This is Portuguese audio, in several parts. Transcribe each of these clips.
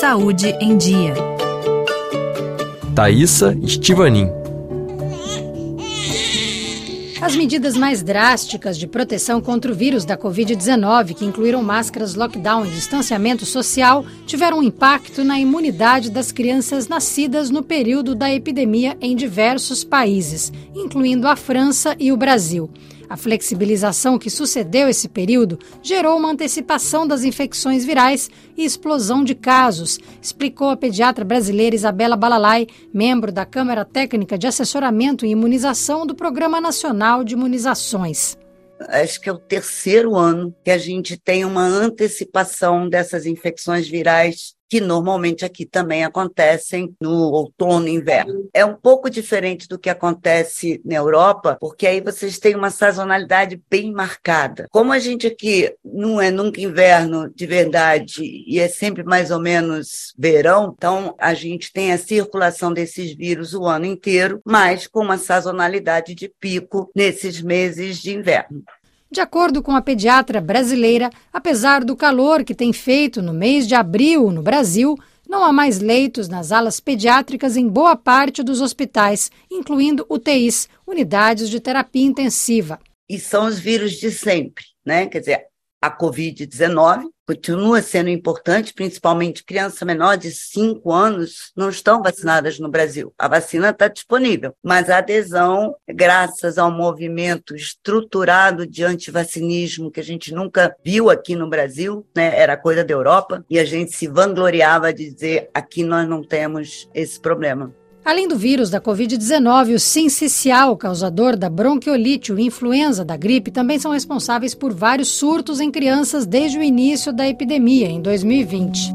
Saúde em Dia. Thaisa Estivanin. As medidas mais drásticas de proteção contra o vírus da Covid-19, que incluíram máscaras, lockdown e distanciamento social, tiveram um impacto na imunidade das crianças nascidas no período da epidemia em diversos países, incluindo a França e o Brasil. A flexibilização que sucedeu esse período gerou uma antecipação das infecções virais e explosão de casos, explicou a pediatra brasileira Isabela Balalai, membro da Câmara Técnica de Assessoramento e Imunização do Programa Nacional de Imunizações. Acho que é o terceiro ano que a gente tem uma antecipação dessas infecções virais que normalmente aqui também acontecem no outono e inverno. É um pouco diferente do que acontece na Europa, porque aí vocês têm uma sazonalidade bem marcada. Como a gente aqui não é nunca inverno de verdade e é sempre mais ou menos verão, então a gente tem a circulação desses vírus o ano inteiro, mas com uma sazonalidade de pico nesses meses de inverno. De acordo com a pediatra brasileira, apesar do calor que tem feito no mês de abril no Brasil, não há mais leitos nas alas pediátricas em boa parte dos hospitais, incluindo UTIs, unidades de terapia intensiva. E são os vírus de sempre, né? Quer dizer, a Covid-19 continua sendo importante, principalmente crianças menores de 5 anos não estão vacinadas no Brasil. A vacina está disponível, mas a adesão, graças ao movimento estruturado de antivacinismo que a gente nunca viu aqui no Brasil, né, era coisa da Europa, e a gente se vangloriava de dizer aqui nós não temos esse problema. Além do vírus da Covid-19, o sincicial, causador da bronquiolite e influenza da gripe, também são responsáveis por vários surtos em crianças desde o início da epidemia, em 2020.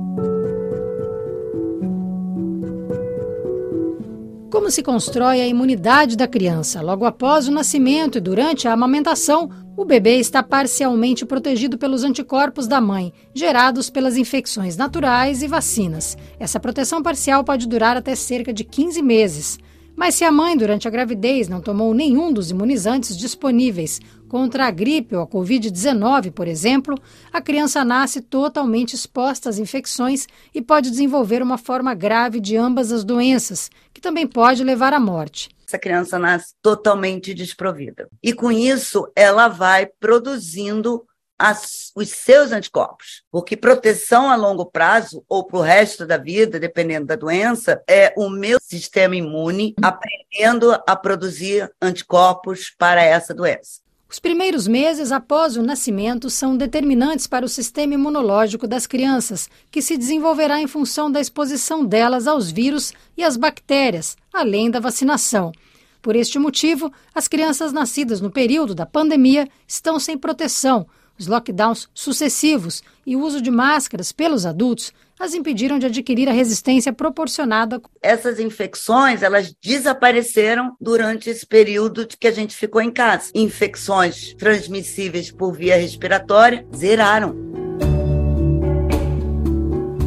Como se constrói a imunidade da criança? Logo após o nascimento e durante a amamentação, o bebê está parcialmente protegido pelos anticorpos da mãe, gerados pelas infecções naturais e vacinas. Essa proteção parcial pode durar até cerca de 15 meses. Mas se a mãe, durante a gravidez, não tomou nenhum dos imunizantes disponíveis contra a gripe ou a Covid-19, por exemplo, a criança nasce totalmente exposta às infecções e pode desenvolver uma forma grave de ambas as doenças, também pode levar à morte essa criança nasce totalmente desprovida. E com isso, ela vai produzindo as, os seus anticorpos. Porque proteção a longo prazo, ou para o resto da vida, dependendo da doença, é o meu sistema imune aprendendo a produzir anticorpos para essa doença. Os primeiros meses após o nascimento são determinantes para o sistema imunológico das crianças, que se desenvolverá em função da exposição delas aos vírus e às bactérias, além da vacinação. Por este motivo, as crianças nascidas no período da pandemia estão sem proteção, os lockdowns sucessivos e o uso de máscaras pelos adultos as impediram de adquirir a resistência proporcionada. Essas infecções, elas desapareceram durante esse período que a gente ficou em casa. Infecções transmissíveis por via respiratória zeraram.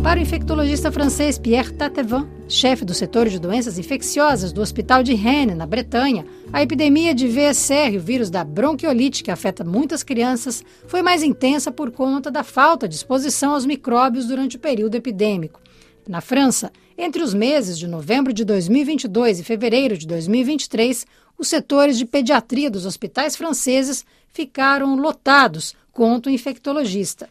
Para o infectologista francês Pierre Tatevin, chefe do setor de doenças infecciosas do Hospital de Rennes, na Bretanha, a epidemia de VSR, o vírus da bronquiolite que afeta muitas crianças, foi mais intensa por conta da falta de exposição aos micróbios durante o período epidêmico. Na França, entre os meses de novembro de 2022 e fevereiro de 2023, os setores de pediatria dos hospitais franceses ficaram lotados, conta o infectologista.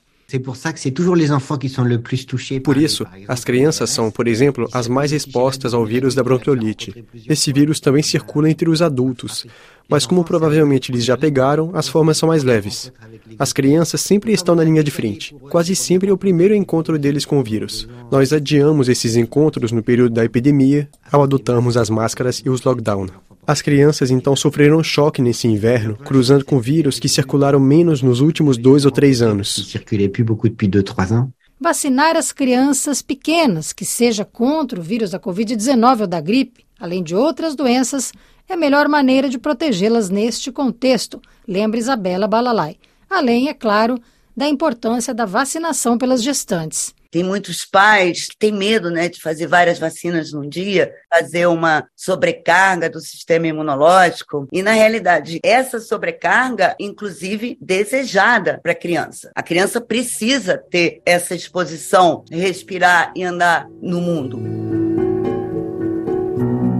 Por isso, as crianças são, por exemplo, as mais expostas ao vírus da bronquiolite. Esse vírus também circula entre os adultos, mas como provavelmente eles já pegaram, as formas são mais leves. As crianças sempre estão na linha de frente. Quase sempre é o primeiro encontro deles com o vírus. Nós adiamos esses encontros no período da epidemia ao adotarmos as máscaras e os lockdown. As crianças então sofreram choque nesse inverno, cruzando com vírus que circularam menos nos últimos dois ou três anos. Vacinar as crianças pequenas, que seja contra o vírus da Covid-19 ou da gripe, além de outras doenças, é a melhor maneira de protegê-las neste contexto, lembra Isabela Balalai. Além, é claro, da importância da vacinação pelas gestantes. Tem muitos pais que têm medo né, de fazer várias vacinas num dia, fazer uma sobrecarga do sistema imunológico. E, na realidade, essa sobrecarga, inclusive, desejada para a criança. A criança precisa ter essa exposição, respirar e andar no mundo.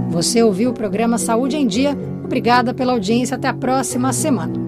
Você ouviu o programa Saúde em Dia. Obrigada pela audiência. Até a próxima semana.